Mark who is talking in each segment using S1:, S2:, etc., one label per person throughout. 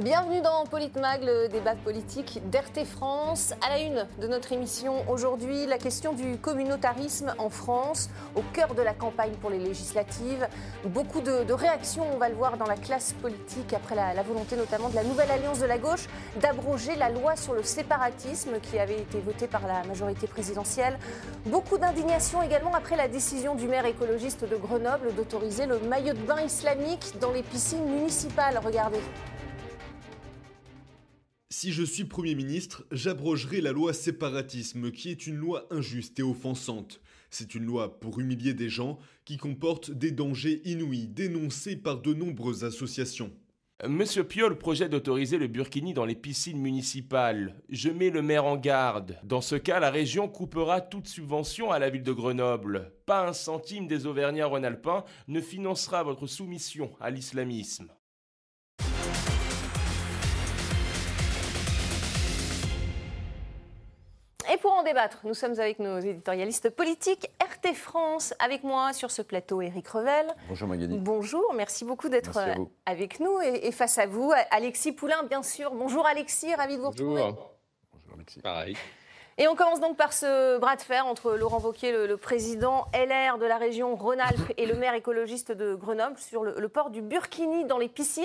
S1: Bienvenue dans Politmag, le débat politique d'RT France. À la une de notre émission aujourd'hui, la question du communautarisme en France, au cœur de la campagne pour les législatives. Beaucoup de, réactions, on va le voir, dans la classe politique après la, la, volonté notamment de la nouvelle alliance de la gauche d'abroger la loi sur le séparatisme qui avait été votée par la majorité présidentielle. Beaucoup d'indignation également après la décision du maire écologiste de Grenoble d'autoriser le maillot de bain islamique dans les piscines municipales. Regardez.
S2: Si je suis Premier ministre, j'abrogerai la loi séparatisme, qui est une loi injuste et offensante. C'est une loi pour humilier des gens qui comporte des dangers inouïs dénoncés par de nombreuses associations.
S3: Monsieur Piolle projette d'autoriser le burkini dans les piscines municipales. Je mets le maire en garde. Dans ce cas, la région coupera toute subvention à la ville de Grenoble. Pas un centime des Auvergnats-Rhône-Alpins ne financera votre soumission à l'islamisme.
S1: Débattre, nous sommes avec nos éditorialistes politiques. RT France, avec moi sur ce plateau, Éric Revel.
S4: Bonjour Magali.
S1: Bonjour, merci beaucoup d'être avec nous. Et, face à vous, Alexis Poulain, bien sûr. Bonjour Alexis, ravi de vous retrouver.
S5: Bonjour. Bonjour Alexis.
S1: Pareil. Et on commence donc par ce bras de fer entre Laurent Wauquiez, le, président LR de la région Rhône-Alpes, et le maire écologiste de Grenoble sur le, port du Burkini dans les piscines.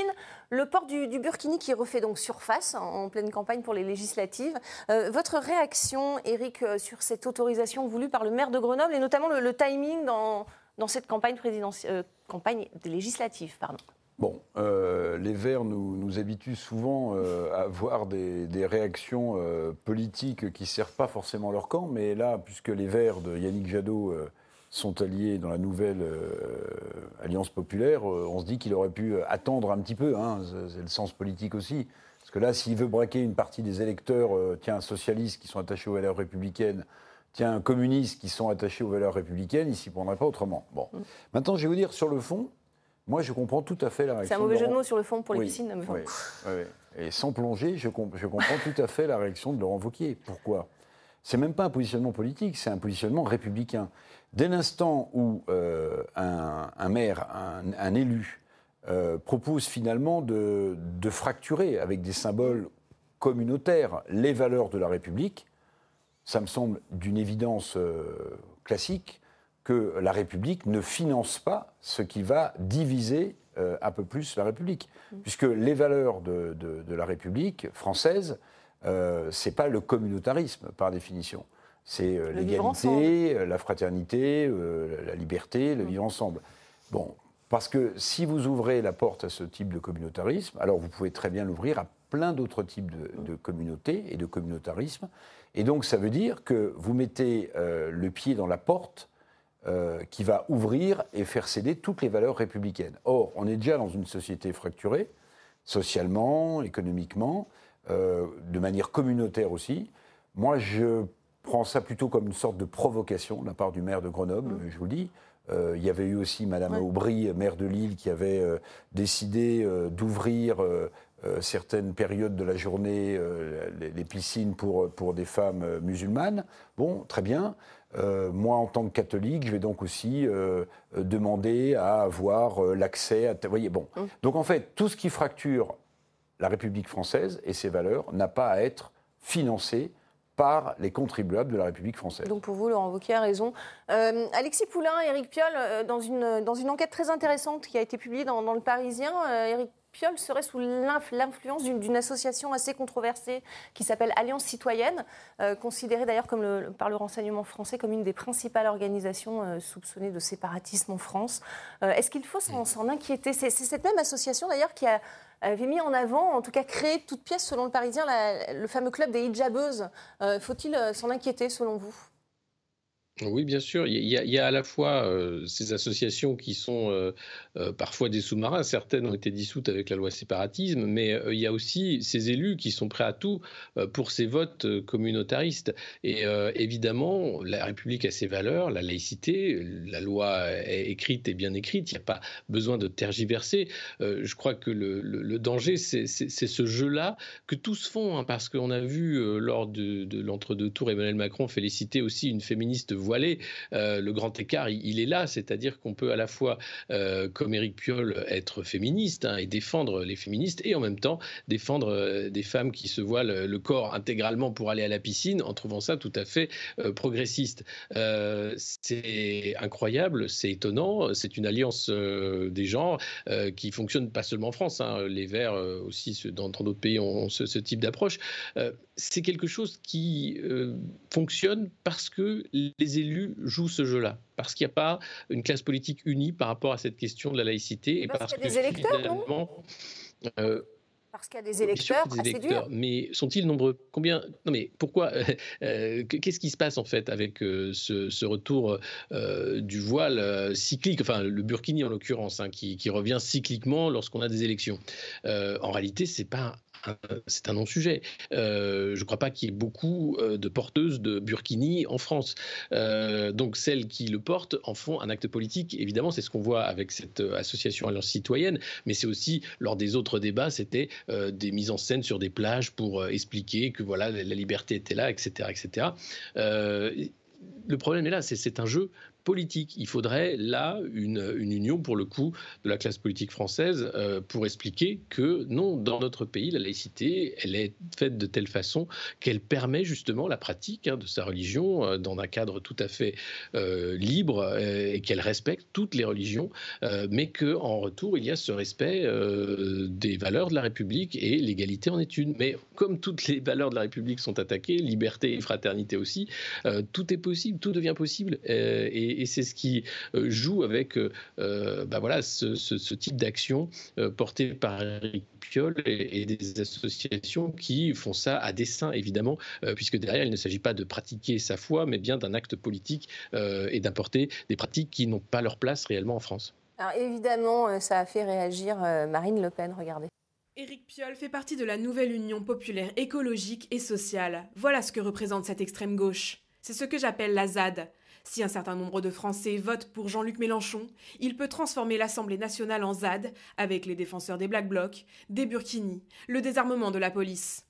S1: Le port du, Burkini qui refait donc surface en, pleine campagne pour les législatives. Euh, votre réaction, Eric, euh, sur cette autorisation voulue par le maire de Grenoble et notamment le, timing dans, cette campagne, présidentielle, euh, législative pardon.
S4: Bon, euh, les Verts nous, nous habituent souvent euh, à voir des, réactions euh, politiques qui ne servent pas forcément leur camp, mais là, puisque les Verts de Yannick Jadot sont alliés dans la nouvelle Alliance populaire, on se dit qu'il aurait pu attendre un petit peu, hein, c'est le sens politique aussi. Parce que là, s'il veut braquer une partie des électeurs, tiens, socialistes qui sont attachés aux valeurs républicaines, tiens, communistes qui sont attachés aux valeurs républicaines, il s'y prendrait pas autrement. Bon. Mm. Maintenant, je vais vous dire, sur le fond, moi, je comprends tout à fait la réaction.
S1: C'est un mauvais jeu de mots sur le fond pour les piscines.
S4: Oui, Et sans plonger, je, je, comprends tout à fait la réaction de Laurent Wauquiez. Pourquoi? C'est même pas un positionnement politique, c'est un positionnement républicain. Dès l'instant où euh, un, maire, un, élu, euh, propose finalement de, de, fracturer avec des symboles communautaires les valeurs de la République, ça me semble d'une évidence euh, classique que la République ne finance pas ce qui va diviser euh, un peu plus la République. Mm. Puisque les valeurs de, la République française, euh, ce n'est pas le communautarisme par définition. C'est euh, l'égalité, la fraternité, la liberté, le mm. vivre ensemble. Bon, parce que si vous ouvrez la porte à ce type de communautarisme, alors vous pouvez très bien l'ouvrir à plein d'autres types de, de, communautés et de communautarisme. Et donc ça veut dire que vous mettez le pied dans la porte euh, qui va ouvrir et faire céder toutes les valeurs républicaines. Or, on est déjà dans une société fracturée, socialement, économiquement, euh, de manière communautaire aussi. Moi, je prends ça plutôt comme une sorte de provocation de la part du maire de Grenoble, mmh. je vous le dis. Euh, il y avait eu aussi Madame Aubry, maire de Lille, qui avait décidé d'ouvrir certaines périodes de la journée les, piscines pour, pour des femmes musulmanes. Bon, très bien. Euh, moi, en tant que catholique, je vais donc aussi euh, demander à avoir euh, l'accès à. Vous voyez, bon. Hum. Donc, en fait, tout ce qui fracture la République française et ses valeurs n'a pas à être financé par les contribuables de la République française.
S1: Donc pour vous, Laurent Wauquiez a raison. Alexis Poulain, Éric Piolle, dans, une, dans une enquête très intéressante qui a été publiée dans, dans Le Parisien, Éric Piolle serait sous l'influence d'une association assez controversée qui s'appelle Alliance citoyenne, euh, considérée d'ailleurs par le renseignement français comme une des principales organisations euh, soupçonnées de séparatisme en France. Euh, est-ce qu'il faut s'en inquiéter? C'est cette même association d'ailleurs qui avait mis en avant, en tout cas créé toute pièce selon le Parisien, le fameux club des hijabeuses. Faut-il s'en inquiéter selon vous?
S5: Oui, bien sûr. Il y, a, à la fois ces associations qui sont parfois des sous-marins. Certaines ont été dissoutes avec la loi séparatisme, mais il y a aussi ces élus qui sont prêts à tout pour ces votes communautaristes. Et évidemment, la République a ses valeurs, la laïcité, la loi est écrite et bien écrite. Il n'y a pas besoin de tergiverser. je crois que le, danger, c'est ce jeu-là que tous font, hein, parce qu'on a vu lors de, de l'entre-deux tours Emmanuel Macron féliciter aussi une féministe voilée. le grand écart, il, est là, c'est-à-dire qu'on peut à la fois, comme Éric Piolle, être féministe hein, et défendre les féministes, et en même temps défendre des femmes qui se voilent le corps intégralement pour aller à la piscine, en trouvant ça tout à fait progressiste. c'est incroyable, c'est étonnant, c'est une alliance des gens qui fonctionne pas seulement en France. Hein. les Verts aussi dans d'autres pays ont ce, ce type d'approche. c'est quelque chose qui fonctionne parce que les élus jouent ce jeu-là, parce qu'il n'y a pas une classe politique unie par rapport à cette question de la laïcité.
S1: Et parce, qu'il y a des électeurs, non? euh, parce qu'il y a des électeurs, des électeurs
S5: Mais sont-ils nombreux? Combien? Non, mais pourquoi euh, Qu'est-ce qui se passe en fait avec euh, ce, retour du voile cyclique, enfin le burkini en l'occurrence, hein, qui, qui, revient cycliquement lorsqu'on a des élections? En réalité, c'est pas c'est un non-sujet. Euh, je ne crois pas qu'il y ait beaucoup euh, de porteuses de burkini en France. Euh, donc celles qui le portent en font un acte politique. Évidemment, c'est ce qu'on voit avec cette association Alliance citoyenne, mais c'est aussi lors des autres débats, c'était des mises en scène sur des plages pour expliquer que voilà la liberté était là, etc., etc. le problème est là, c'est un jeu politique. Il faudrait là une, union, pour le coup, de la classe politique française euh, pour expliquer que non, dans notre pays, la laïcité, elle est faite de telle façon qu'elle permet justement la pratique hein, de sa religion euh, dans un cadre tout à fait euh, libre et qu'elle respecte toutes les religions, mais qu'en retour, il y a ce respect des valeurs de la République et l'égalité en est une. Mais comme toutes les valeurs de la République sont attaquées, liberté et fraternité aussi, tout est possible, tout devient possible. et et, c'est ce qui euh, joue avec euh, euh, bah voilà, ce, type d'action porté par Eric Piolle et, des associations qui font ça à dessein, évidemment, puisque derrière, il ne s'agit pas de pratiquer sa foi, mais bien d'un acte politique et d'importer des pratiques qui n'ont pas leur place réellement en France.
S1: Alors évidemment, ça a fait réagir Marine Le Pen, regardez.
S6: Éric Piolle fait partie de la nouvelle Union populaire écologique et sociale. Voilà ce que représente cette extrême gauche. C'est ce que j'appelle la ZAD, si un certain nombre de Français votent pour Jean-Luc Mélenchon, il peut transformer l'Assemblée nationale en ZAD avec les défenseurs des Black Blocs, des Burkini, le désarmement de la police.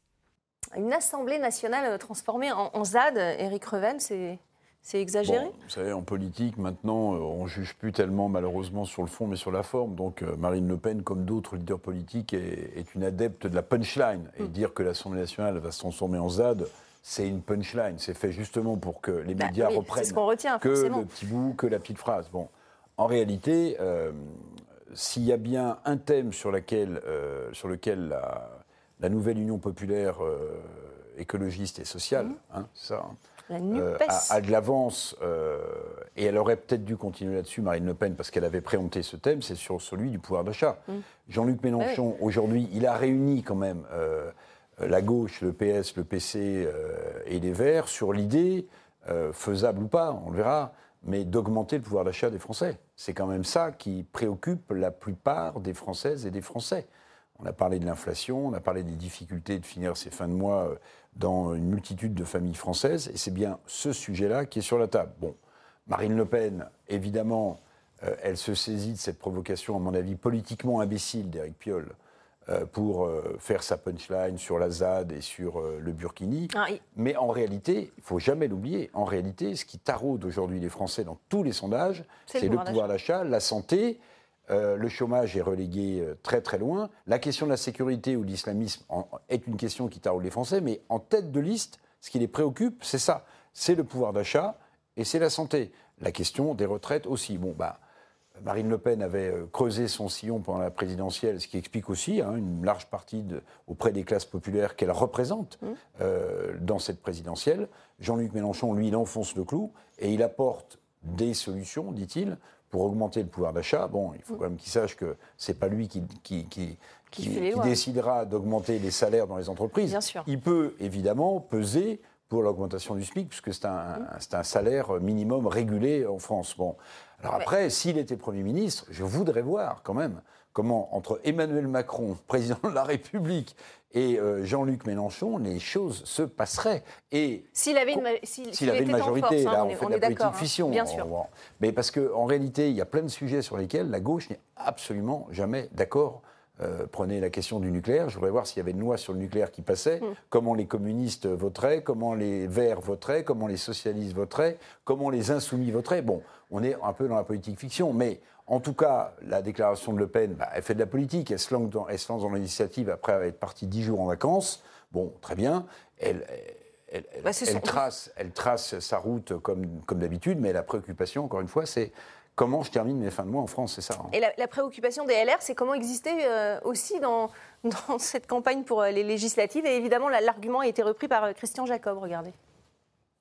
S1: Une Assemblée nationale transformée en, ZAD, Éric Reven, c'est. C'est exagéré?
S4: Vous savez, en politique, maintenant, euh, on ne juge plus tellement, malheureusement, sur le fond, mais sur la forme. Donc, euh, Marine Le Pen, comme d'autres leaders politiques, est, une adepte de la punchline. Et mm. dire que l'Assemblée nationale va se transformer en ZAD, c'est une punchline. C'est fait justement pour que les bah médias reprennent que le petit bout, que la petite phrase. Bon, en réalité, euh, s'il y a bien un thème sur, laquelle, euh, sur lequel la, nouvelle Union populaire euh, écologiste et sociale, hein, ça,
S1: hein,
S4: a, de l'avance, et elle aurait peut-être dû continuer là-dessus, Marine Le Pen, parce qu'elle avait préempté ce thème, c'est sur celui du pouvoir d'achat. Mhm. Jean-Luc Mélenchon, aujourd'hui, il a réuni quand même la gauche, le PS, le PC euh, et les Verts sur l'idée, euh, faisable ou pas, on le verra, mais d'augmenter le pouvoir d'achat des Français. C'est quand même ça qui préoccupe la plupart des Françaises et des Français. On a parlé de l'inflation, on a parlé des difficultés de finir ces fins de mois dans une multitude de familles françaises, et c'est bien ce sujet-là qui est sur la table. Bon, Marine Le Pen, évidemment, elle se saisit de cette provocation, à mon avis, politiquement imbécile d'Éric Piolle, euh, pour euh, faire sa punchline sur la ZAD et sur euh, le Burkini. Ah, Mais en réalité, il faut jamais l'oublier, en réalité, ce qui taraude aujourd'hui les Français dans tous les sondages, c'est le pouvoir d'achat, la santé, le chômage est relégué très très loin. La question de la sécurité ou de l'islamisme est une question qui taraude les Français, mais en tête de liste, ce qui les préoccupe, c'est ça. C'est le pouvoir d'achat et c'est la santé. La question des retraites aussi. Bon, bah, Marine Le Pen avait euh, creusé son sillon pendant la présidentielle, ce qui explique aussi hein, une large partie auprès des classes populaires qu'elle représente mmh. euh, dans cette présidentielle. Jean-Luc Mélenchon, lui, il enfonce le clou et il apporte des solutions, dit-il, pour augmenter le pouvoir d'achat. Bon, il faut mmh. quand même qu'il sache que c'est pas lui qui, qui, décidera d'augmenter les salaires dans les entreprises.
S1: Bien sûr.
S4: Il peut évidemment peser pour l'augmentation du SMIC, puisque c'est un, mmh. un, salaire minimum régulé en France. Bon. Alors après, s'il était Premier ministre, je voudrais voir quand même comment, entre Emmanuel Macron, président de la République, et euh, Jean-Luc Mélenchon, les choses se passeraient.
S1: Et s'il avait une, s'il avait une majorité,
S4: là, on, fait de la politique
S1: hein,
S4: fission.
S1: Bien sûr.
S4: mais parce qu'en réalité, il y a plein de sujets sur lesquels la gauche n'est absolument jamais d'accord Euh, prenez la question du nucléaire, je voudrais voir s'il y avait une loi sur le nucléaire qui passait,
S1: Mm.
S4: comment les communistes voteraient, comment les verts voteraient, comment les socialistes voteraient, comment les insoumis voteraient. Bon, on est un peu dans la politique fiction, mais en tout cas, la déclaration de Le Pen, bah, elle fait de la politique, elle se lance dans, l'initiative après être partie dix jours en vacances. Bon, très bien. Elle, elle, elle-
S1: Bah,
S4: elle trace, elle trace sa route comme, comme d'habitude, mais la préoccupation, encore une fois, c'est comment je termine mes fins de mois en France, c'est ça. hein.
S1: Et la, la préoccupation des LR, c'est comment exister euh, aussi dans, dans cette campagne pour euh, les législatives. Et évidemment, l'argument a été repris par euh, Christian Jacob, regardez.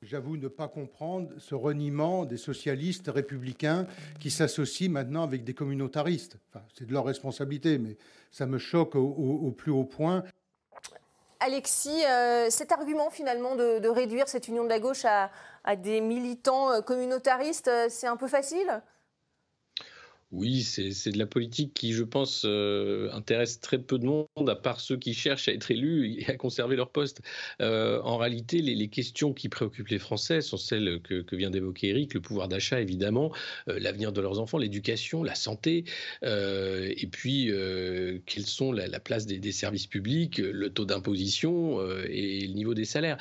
S7: J'avoue ne pas comprendre ce reniement des socialistes républicains qui s'associent maintenant avec des communautaristes. Enfin, c'est de leur responsabilité, mais ça me choque au, au- au plus haut point.
S1: Alexis, euh, cet argument finalement de, de réduire cette union de la gauche à, à des militants communautaristes, c'est un peu facile?
S5: Oui, c'est de la politique qui, je pense, euh, intéresse très peu de monde, à part ceux qui cherchent à être élus et à conserver leur poste. Euh, en réalité, les, questions qui préoccupent les Français sont celles que, vient d'évoquer Eric, le pouvoir d'achat, évidemment, euh, l'avenir de leurs enfants, l'éducation, la santé, et puis quelles sont la, la place des, services publics, le taux d'imposition et le niveau des salaires.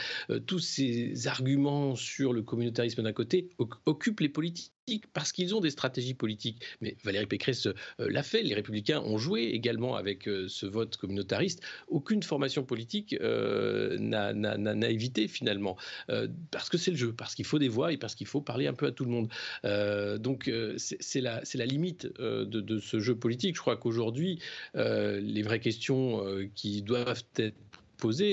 S5: Tous ces arguments sur le communautarisme d'un côté oc- occupent les politiques parce qu'ils ont des stratégies politiques. Mais Valérie Pécresse euh, l'a fait. Les Républicains ont joué également avec euh, ce vote communautariste. Aucune formation politique euh, n'a- évité finalement. Parce que c'est le jeu, parce qu'il faut des voix et parce qu'il faut parler un peu à tout le monde. Donc c'est la, limite de, ce jeu politique. Je crois qu'aujourd'hui, les vraies questions qui doivent être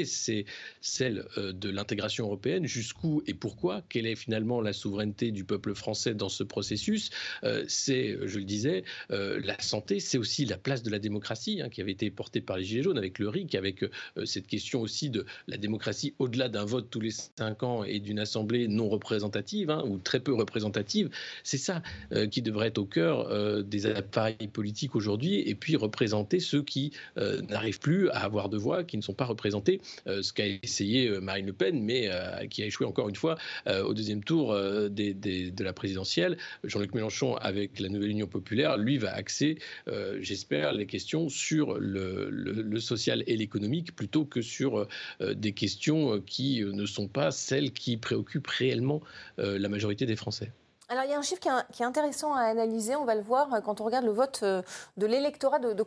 S5: c'est celle euh, de l'intégration européenne. Jusqu'où et pourquoi? Quelle est finalement la souveraineté du peuple français dans ce processus? Euh, C'est, je le disais, euh, la santé, c'est aussi la place de la démocratie hein, qui avait été portée par les Gilets jaunes avec le RIC, avec cette question aussi de la démocratie au-delà d'un vote tous les cinq ans et d'une assemblée non représentative hein, ou très peu représentative. C'est ça qui devrait être au cœur des appareils politiques aujourd'hui et puis représenter ceux qui n'arrivent plus à avoir de voix, qui ne sont pas représentés. Euh, ce qu'a essayé euh, Marine Le Pen, mais euh, qui a échoué encore une fois au deuxième tour de la présidentielle. Jean-Luc Mélenchon, avec la nouvelle Union populaire, lui va axer, j'espère, les questions sur le, social et l'économique plutôt que sur des questions qui ne sont pas celles qui préoccupent réellement la majorité des Français.
S1: Alors, il y a un chiffre qui est, intéressant à analyser, on va le voir euh, quand on regarde le vote euh, de l'électorat de,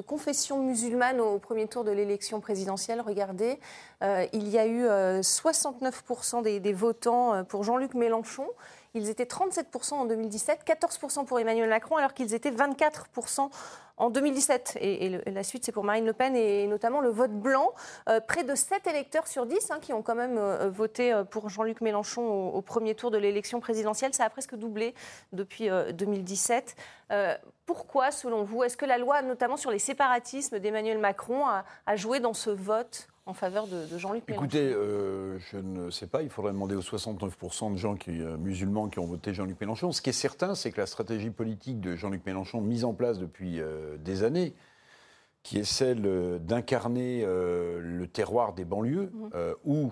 S1: confession musulmane au premier tour de l'élection présidentielle. Regardez, euh, il y a eu euh, 69% des, votants pour Jean-Luc Mélenchon. Ils étaient 37% en 2017, 14% pour Emmanuel Macron, alors qu'ils étaient 24% en 2017. Et, la suite, c'est pour Marine Le Pen et notamment le vote blanc. Euh, près de 7 électeurs sur 10 hein, qui ont quand même euh, voté euh, pour Jean-Luc Mélenchon au, premier tour de l'élection présidentielle. Ça a presque doublé depuis euh, 2017. Euh, pourquoi, selon vous, est-ce que la loi, notamment sur les séparatismes d'Emmanuel Macron, a joué dans ce vote? En faveur de, de Jean-Luc Mélenchon
S4: Écoutez, euh, je ne sais pas, il faudrait demander aux 69% de gens qui, euh, musulmans qui ont voté Jean-Luc Mélenchon. Ce qui est certain, c'est que la stratégie politique de Jean-Luc Mélenchon, mise en place depuis euh, des années, qui est celle d'incarner euh, le terroir des banlieues, euh, où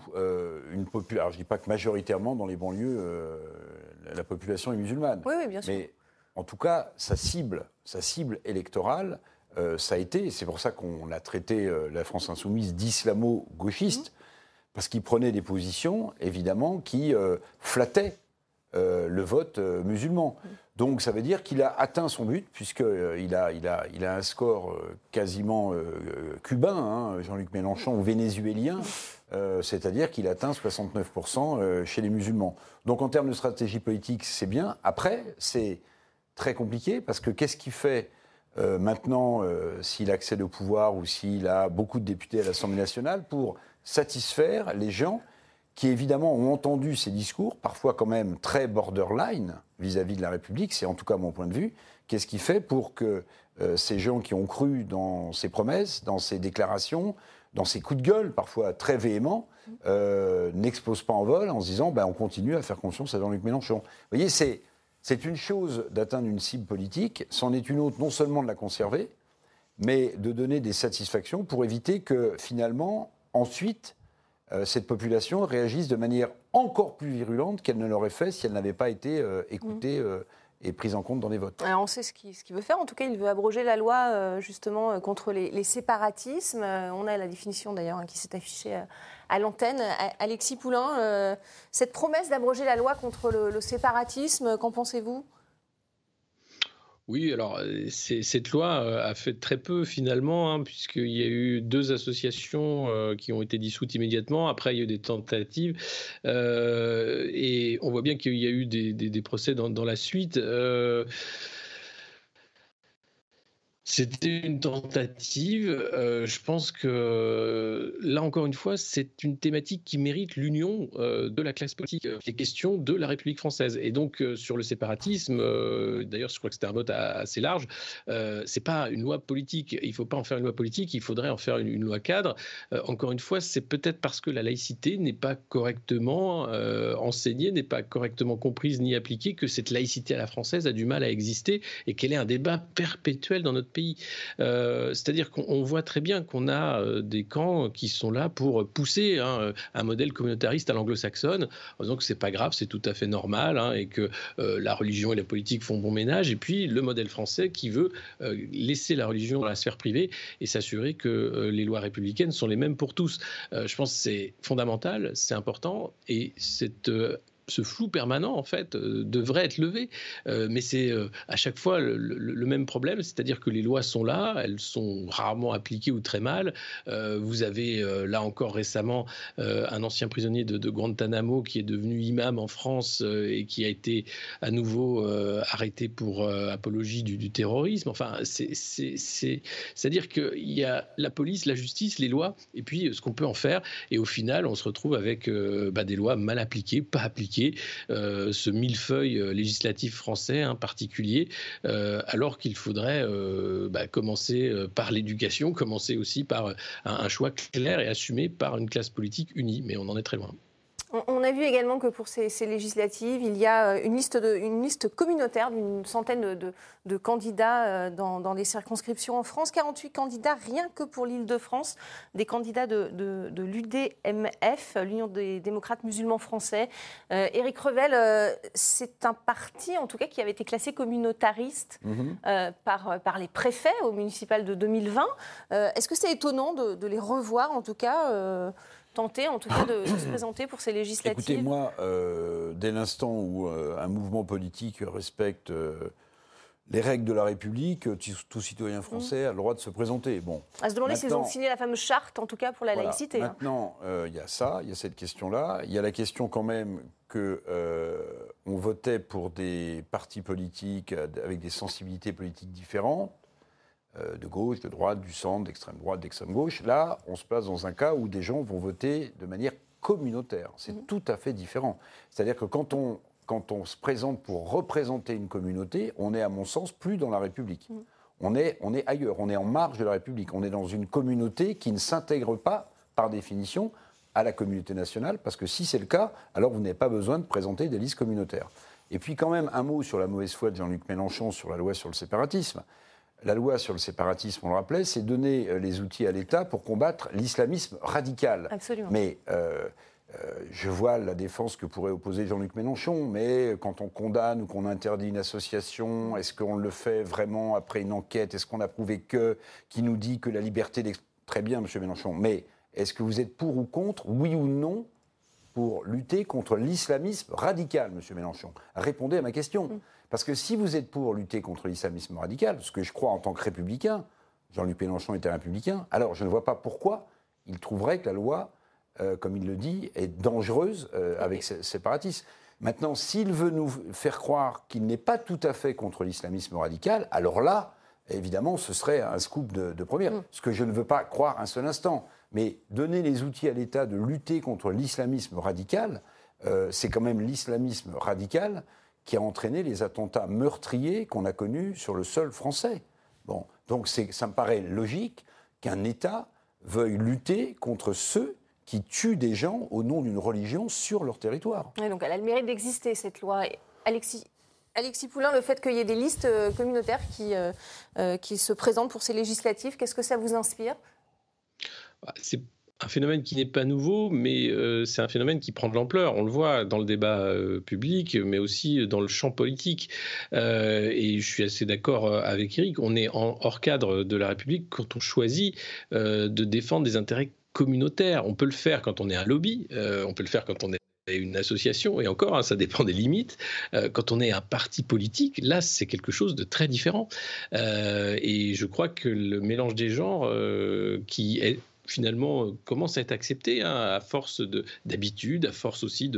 S4: une population, alors je ne dis pas que majoritairement dans les banlieues, la- la population est musulmane.
S1: Oui, oui, bien sûr.
S4: Mais en tout cas, sa cible, sa cible électorale, euh, ça a été, c'est pour ça qu'on a traité euh, la France insoumise d'islamo-gauchiste, parce qu'il prenait des positions, évidemment, qui euh, flattaient le vote musulman. Donc ça veut dire qu'il a atteint son but, puisqu'il a, il a, il a un score quasiment cubain, hein, Jean-Luc Mélenchon, ou vénézuélien, c'est-à-dire qu'il atteint 69% euh, chez les musulmans. Donc en termes de stratégie politique, c'est bien. Après, c'est très compliqué, parce que qu'est-ce qui fait euh, maintenant, euh, s'il accède au pouvoir ou s'il a beaucoup de députés à l'Assemblée nationale, pour satisfaire les gens qui évidemment ont entendu ces discours, parfois quand même très borderline vis-à-vis de la République, c'est en tout cas mon point de vue, qu'est-ce qui fait pour que euh, ces gens qui ont cru dans ces promesses, dans ces déclarations, dans ces coups de gueule parfois très véhéments, n'explosent pas en vol en se disant ben, on continue à faire confiance à Jean-Luc Mélenchon. Vous voyez, c'est, c'est une chose d'atteindre une cible politique, c'en est une autre non seulement de la conserver, mais de donner des satisfactions pour éviter que finalement, ensuite, euh, cette population réagisse de manière encore plus virulente qu'elle ne l'aurait fait si elle n'avait pas été euh, écoutée euh, est prise en compte dans les votes.
S1: On sait ce qu'il veut faire. En tout cas, il veut abroger la loi euh, justement euh, contre les, séparatismes. Euh, on a la définition d'ailleurs hein, qui s'est affichée à l'antenne. Alexis Poulain, cette promesse d'abroger la loi contre le séparatisme, qu'en pensez-vous?
S5: Oui, alors euh, cette loi euh, a fait très peu finalement, hein, puisqu'il y a eu deux associations euh, qui ont été dissoutes immédiatement. Après, il y a eu des tentatives. et on voit bien qu'il y a eu des, procès dans, dans la suite. C'était une tentative. Euh, je pense que là encore une fois, c'est une thématique qui mérite l'union euh, de la classe politique. Les questions de la République française. Et donc euh, sur le séparatisme, d'ailleurs, je crois que c'était un vote assez large. c'est pas une loi politique. Il faut pas en faire une loi politique. Il faudrait en faire une, loi cadre. encore une fois, c'est peut-être parce que la laïcité n'est pas correctement enseignée, n'est pas correctement comprise ni appliquée que cette laïcité à la française a du mal à exister et qu'elle est un débat perpétuel dans notre pays. Euh, c'est-à-dire qu'on voit très bien qu'on a euh, des camps qui sont là pour pousser hein, un modèle communautariste à l'anglo-saxonne, en disant que c'est pas grave, c'est tout à fait normal, hein, et que euh, la religion et la politique font bon ménage, et puis le modèle français qui veut laisser la religion dans la sphère privée et s'assurer que les lois républicaines sont les mêmes pour tous. je pense que c'est fondamental, c'est important, et cette ce flou permanent, en fait, euh, devrait être levé. Euh, mais c'est euh, à chaque fois le, même problème, c'est-à-dire que les lois sont là, elles sont rarement appliquées ou très mal. vous avez là encore récemment un ancien prisonnier de, Guantanamo qui est devenu imam en France et qui a été à nouveau arrêté pour apologie du, terrorisme. Enfin, c'est-à-dire qu'il y a la police, la justice, les lois, et puis ce qu'on peut en faire. Et au final, on se retrouve avec bah, des lois mal appliquées, pas appliquées euh, ce millefeuille euh, législatif français en particulier, euh, alors qu'il faudrait bah, commencer par l'éducation, commencer aussi par un choix clair et assumé par une classe politique unie, mais on en est très loin.
S1: On a vu également que pour ces, législatives, il y a euh, une liste, de, une liste communautaire d'une centaine de, candidats euh, dans, les circonscriptions en France. 48 candidats rien que pour l'Île-de-France, des candidats de, l'UDMF, l'Union des démocrates musulmans français. Euh, Éric Revel, c'est un parti en tout cas qui avait été classé communautariste mhm. par, par les préfets au municipal de 2020. Est-ce que c'est étonnant de, les revoir en tout cas tenter en tout cas de, se présenter pour ces législatives
S4: Écoutez, moi, euh, dès l'instant où euh, un mouvement politique respecte euh, les règles de la République, tout citoyen français a le droit de se présenter. Bon,
S1: à se demander s'ils ont signé la fameuse charte, en tout cas pour la laïcité.
S4: Hein. Maintenant, il y a ça, il y a cette question-là. Il y a la question quand même que on votait pour des partis politiques avec des sensibilités politiques différentes. Euh, de gauche, de droite, du centre, d'extrême droite, d'extrême gauche. Là, on se place dans un cas où des gens vont voter de manière communautaire. C'est mhm. tout à fait différent. C'est-à-dire que quand on, quand on se présente pour représenter une communauté, on est, à mon sens, plus dans la République. Mhm. On, est, on est ailleurs, on est en marge de la République. On est dans une communauté qui ne s'intègre pas, par définition, à la communauté nationale, parce que si c'est le cas, alors vous n'avez pas besoin de présenter des listes communautaires. Et puis quand même un mot sur la mauvaise foi de Jean-Luc Mélenchon sur la loi sur le séparatisme la loi sur le séparatisme, on le rappelait, c'est donner euh, les outils à l'État pour combattre l'islamisme radical.
S1: Absolument.
S4: Mais euh, euh, je vois la défense que pourrait opposer Jean-Luc Mélenchon, mais quand on condamne ou qu'on interdit une association, est-ce qu'on le fait vraiment après une enquête? Est-ce qu'on a prouvé que, qui nous dit que la liberté Très bien, M. Mélenchon, mais est-ce que vous êtes pour ou contre, oui ou non, pour lutter contre l'islamisme radical, M. Mélenchon Répondez à ma question. Mm. Parce que si vous êtes pour lutter contre l'islamisme radical, ce que je crois en tant que républicain, Jean-Luc Mélenchon était républicain, alors je ne vois pas pourquoi il trouverait que la loi, euh, comme il le dit, est dangereuse euh, avec ces séparatistes. Maintenant, s'il veut nous faire croire qu'il n'est pas tout à fait contre l'islamisme radical, alors là, évidemment, ce serait un scoop de, première. Mm. Ce que je ne veux pas croire un seul instant. Mais donner les outils à l'État de lutter contre l'islamisme radical, euh, c'est quand même l'islamisme radical qui a entraîné les attentats meurtriers qu'on a connus sur le sol français. Bon, donc ça me paraît logique qu'un État veuille lutter contre ceux qui tuent des gens au nom d'une religion sur leur territoire.
S1: donc elle a le mérite d'exister, cette loi. Alexis, Poulain, le fait qu'il y ait des listes euh, communautaires qui, euh, qui se présentent pour ces législatives, qu'est-ce que ça vous inspire?
S5: C'est un phénomène qui n'est pas nouveau, mais euh, c'est un phénomène qui prend de l'ampleur. On le voit dans le débat euh, public, mais aussi dans le champ politique. Euh, et je suis assez d'accord avec Eric, on est hors cadre de la République quand on choisit de défendre des intérêts communautaires. On peut le faire quand on est un lobby, on peut le faire quand on est une association, et encore, hein, ça dépend des limites. quand on est un parti politique, là, c'est quelque chose de très différent. et je crois que le mélange des genres, qui est finalement euh, commence à être accepté hein, à force d'habitude, à force aussi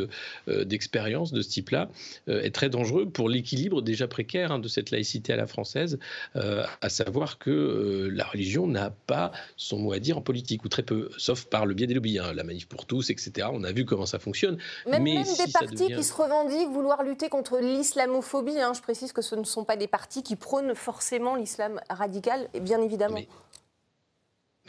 S5: euh, d'expérience de, de ce type-là, euh, est très dangereux pour l'équilibre déjà précaire hein, de cette laïcité à la française, à savoir que la religion n'a pas son mot à dire en politique, ou très peu, sauf par le biais des lobbies, hein, la manif pour tous, etc. On a vu comment ça fonctionne.
S1: Même, Mais même des partis qui se revendiquent vouloir lutter contre l'islamophobie, je précise que ce ne sont pas des partis qui prônent forcément l'islam radical, bien évidemment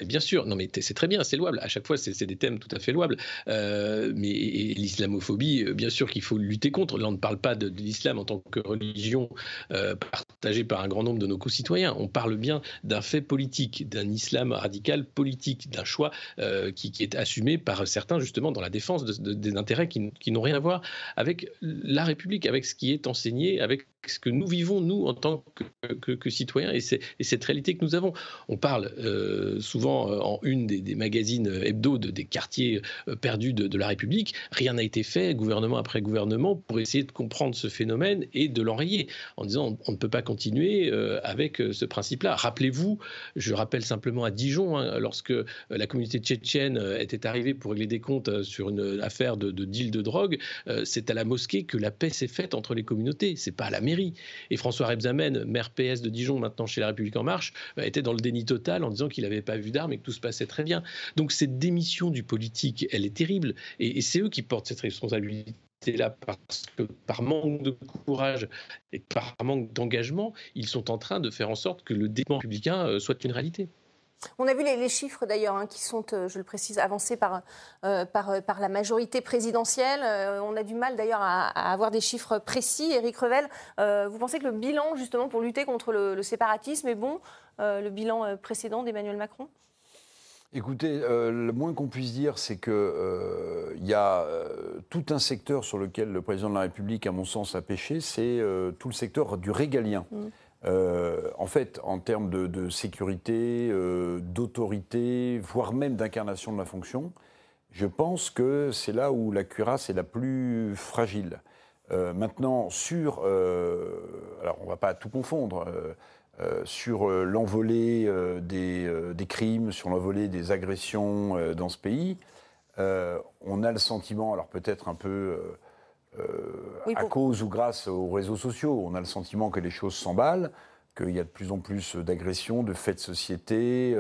S5: bien sûr, non mais c'est très bien, c'est louable. À chaque fois, c'est des thèmes tout à fait louables. Euh, mais l'islamophobie, euh, bien sûr qu'il faut lutter contre. Là, on ne parle pas de, l'islam en tant que religion euh, partagée par un grand nombre de nos concitoyens. On parle bien d'un fait politique, d'un islam radical politique, d'un choix qui, est assumé par certains justement dans la défense des intérêts qui, n'ont rien à voir avec la République, avec ce qui est enseigné, avec ce que nous vivons, nous, en tant que, citoyens, et, et, cette réalité que nous avons. On parle souvent euh, en une des, magazines hebdo des quartiers euh, perdus de, la République. Rien n'a été fait, gouvernement après gouvernement, pour essayer de comprendre ce phénomène et de l'enrayer, en disant on, ne peut pas continuer euh, avec ce principe-là. Rappelez-vous, je rappelle simplement à Dijon, hein, lorsque la communauté tchétchène était arrivée pour régler des comptes sur une affaire de, deal de drogue, c'est à la mosquée que la paix s'est faite entre les communautés, c'est pas à la Et François Rebsamen, maire PS de Dijon, maintenant chez La République En Marche, était dans le déni total en disant qu'il n'avait pas vu mais que tout se passait très bien. Donc cette démission du politique, elle est terrible. Et, c'est eux qui portent cette responsabilité là parce que par manque de courage et par manque d'engagement, ils sont en train de faire en sorte que le débat publicain euh, soit une réalité.
S1: On a vu les, chiffres d'ailleurs hein, qui sont, euh, je le précise, avancés par, euh, par, la majorité présidentielle. on a du mal d'ailleurs à, avoir des chiffres précis. Éric Revel, vous pensez que le bilan justement pour lutter contre le séparatisme est bon, le bilan précédent d'Emmanuel Macron?
S4: Écoutez, euh, le moins qu'on puisse dire, c'est qu'il euh, y a euh, tout un secteur sur lequel le président de la République, à mon sens, a pêché, c'est tout le secteur du régalien. Mm. en fait, en termes de, sécurité, d'autorité, voire même d'incarnation de la fonction, je pense que c'est là où la cuirasse est la plus fragile. maintenant, sur... alors, on ne va pas tout confondre. Euh, sur euh, l'envolée euh, des, crimes, sur l'envolée des agressions dans ce pays, on a le sentiment, alors peut-être un peu à cause ou grâce aux réseaux sociaux, on a le sentiment que les choses s'emballent, qu'il y a de plus en plus d'agressions, de faits de société.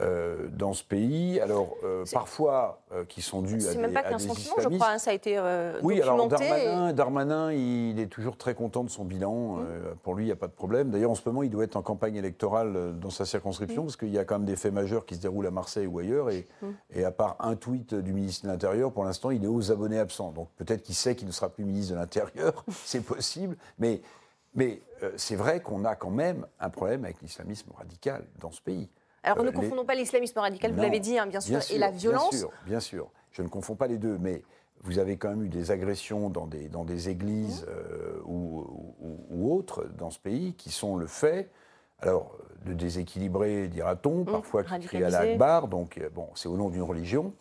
S4: Euh, dans ce pays, alors euh, parfois euh, qui sont dus à des, même pas qu'un sentiment, je crois, hein,
S1: ça a été
S4: Oui, alors Darmanin, Darmanin, il est toujours très content de son bilan. Mmh. pour lui, il n'y a pas de problème. D'ailleurs, en ce moment, il doit être en campagne électorale dans sa circonscription, mmh. parce qu'il y a quand même des faits majeurs qui se déroulent à Marseille ou ailleurs. Et, mmh. et à part un tweet du ministre de l'Intérieur, pour l'instant, il est aux abonnés absents. Donc peut-être qu'il sait qu'il ne sera plus ministre de l'Intérieur, c'est possible. Mais, mais c'est vrai qu'on a quand même un problème avec l'islamisme radical dans ce pays.
S1: Alors ne euh, confondons pas l'islamisme radical, vous l'avez dit, hein, bien, sûr, et la violence.
S4: Bien sûr, bien sûr, je ne confonds pas les deux, mais vous avez quand même eu des agressions dans des, dans des églises mmh. euh, ou, autres dans ce pays qui sont le fait, alors de déséquilibrer, dira-t-on, mmh, parfois qui crient à l'Akbar, donc euh, bon, c'est au nom d'une religion.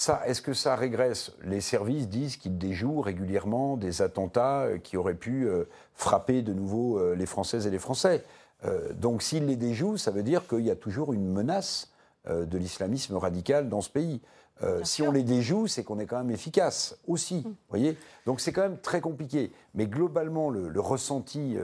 S4: Ça, est-ce que ça régresse? Les services disent qu'ils déjouent régulièrement des attentats qui auraient pu frapper de nouveau les Françaises et les Français. Euh, donc s'il les déjoue, ça veut dire qu'il y a toujours une menace euh, de l'islamisme radical dans ce pays. Euh, si on les déjoue, c'est qu'on est quand même efficace aussi. Mm. voyez? Donc c'est quand même très compliqué. Mais globalement, le, ressenti,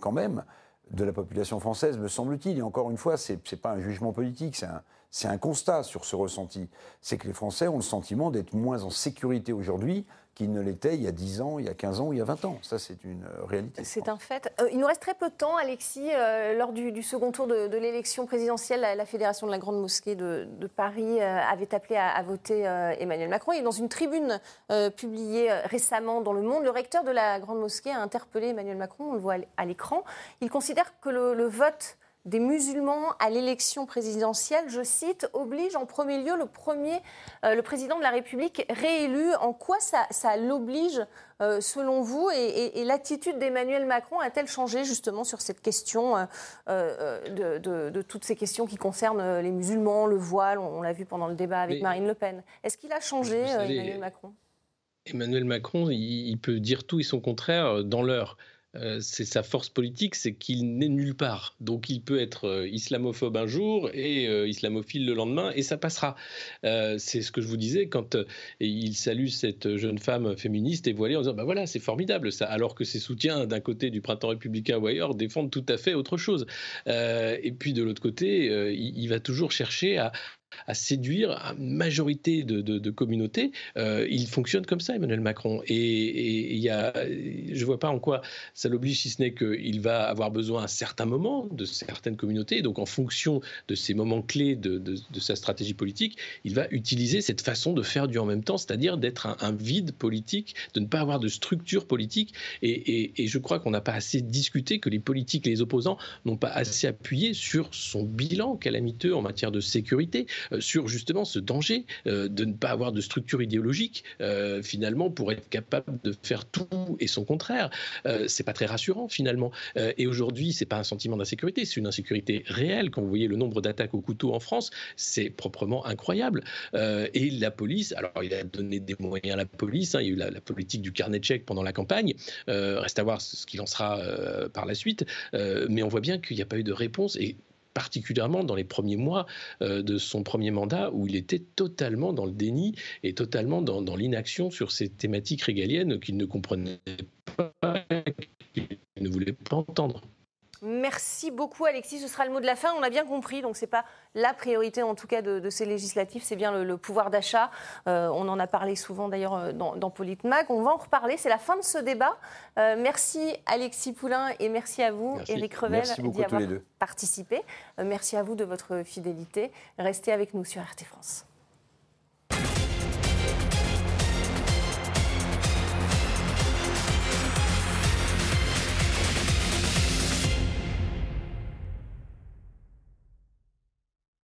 S4: quand même, de la population française, me semble-t-il, et encore une fois, ce n'est pas un jugement politique, c'est un, un, constat sur ce ressenti. C'est que les Français ont le sentiment d'être moins en sécurité aujourd'hui qu'il ne l'était il y a 10 ans, il y a 15 ans ou il y a 20 ans. Ça, c'est une euh, réalité.
S1: C'est un fait. Euh, il nous reste très peu de temps, Alexis. Euh, lors du, second tour de, l'élection présidentielle, la, Fédération de la Grande Mosquée de, Paris avait appelé à, voter Emmanuel Macron. Et dans une tribune publiée récemment dans Le Monde, le recteur de la Grande Mosquée a interpellé Emmanuel Macron, on le voit à l'écran. Il considère que le, le vote des musulmans à l'élection présidentielle, je cite, oblige en premier lieu le premier, euh, le président de la République réélu. En quoi ça, l'oblige, euh, selon vous Et, l'attitude d'Emmanuel Macron a-t-elle changé justement sur cette question euh, de, toutes ces questions qui concernent les musulmans, le voile On, l'a vu pendant le débat avec Marine Le Pen. Est-ce qu'il a changé, Emmanuel Macron?
S5: Emmanuel Macron, il, peut dire tout et son contraire dans l'heure. Euh, c'est sa force politique, c'est qu'il n'est nulle part. Donc il peut être euh, islamophobe un jour et euh, islamophile le lendemain, et ça passera. c'est ce que je vous disais quand il salue cette jeune femme féministe et voilée en disant bah voilà c'est formidable ça, alors que ses soutiens d'un côté du printemps républicain ou ailleurs défendent tout à fait autre chose. et puis de l'autre côté, il, va toujours chercher à, à séduire une majorité de, communautés. Euh, il fonctionne comme ça, Emmanuel Macron. Et, il y a, je ne vois pas en quoi ça l'oblige, si ce n'est qu'il va avoir besoin à certains moments de certaines communautés. donc, en fonction de ces moments clés de, sa stratégie politique, il va utiliser cette façon de faire du en même temps, c'est-à-dire d'être un, vide politique, de ne pas avoir de structure politique. Et, je crois qu'on n'a pas assez discuté, que les politiques, les opposants n'ont pas assez appuyé sur son bilan calamiteux en matière de sécurité, sur justement ce danger euh, de ne pas avoir de structure idéologique euh, finalement pour être capable de faire tout et son contraire. c'est pas très rassurant finalement. et aujourd'hui, c'est pas un sentiment d'insécurité, c'est une insécurité réelle. Quand vous voyez le nombre d'attaques au couteau en France, c'est proprement incroyable. et la police, alors il a donné des moyens à la police. Hein, il y a eu la, politique du carnet de chèques pendant la campagne. reste à voir ce qu'il en sera par la suite. mais on voit bien qu'il n'y a pas eu de réponse. Et particulièrement dans les premiers mois euh, de son premier mandat, où il était totalement dans le déni et totalement dans, dans l'inaction sur ces thématiques régaliennes qu'il ne comprenait pas, qu'il ne voulait pas entendre.
S1: Merci beaucoup Alexis, ce sera le mot de la fin. On a bien compris, donc ce n'est pas la priorité en tout cas de, ces législatifs, c'est bien le, pouvoir d'achat. Euh, on en a parlé souvent d'ailleurs euh, dans, dans Politmag. On va en reparler, c'est la fin de ce débat. Euh, merci Alexis Poulain et merci à vous Eric Revel d'y avoir participé. merci à vous de votre fidélité. Restez avec nous sur RT France.